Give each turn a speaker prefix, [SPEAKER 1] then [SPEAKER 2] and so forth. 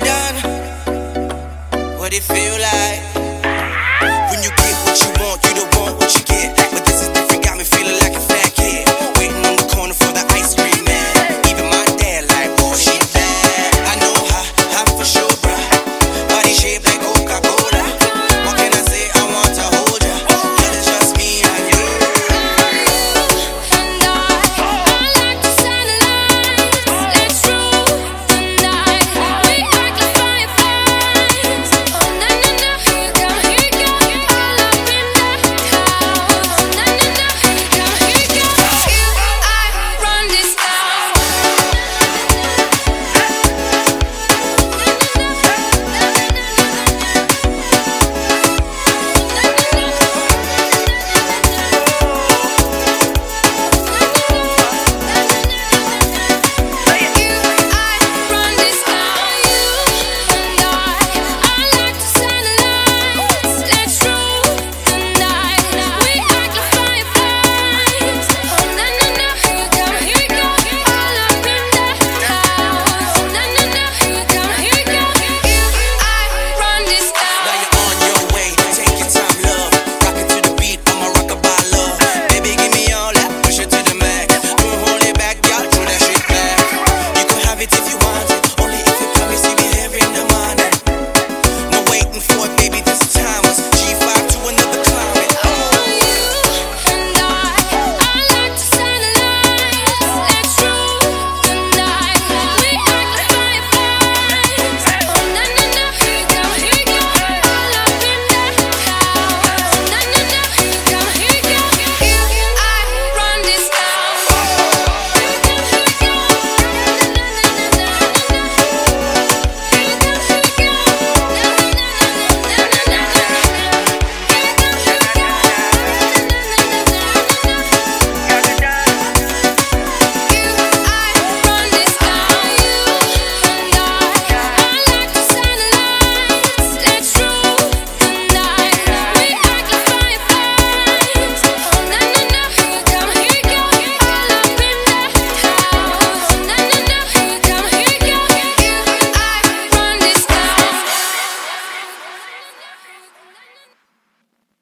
[SPEAKER 1] done? What it feel like when you get what you want?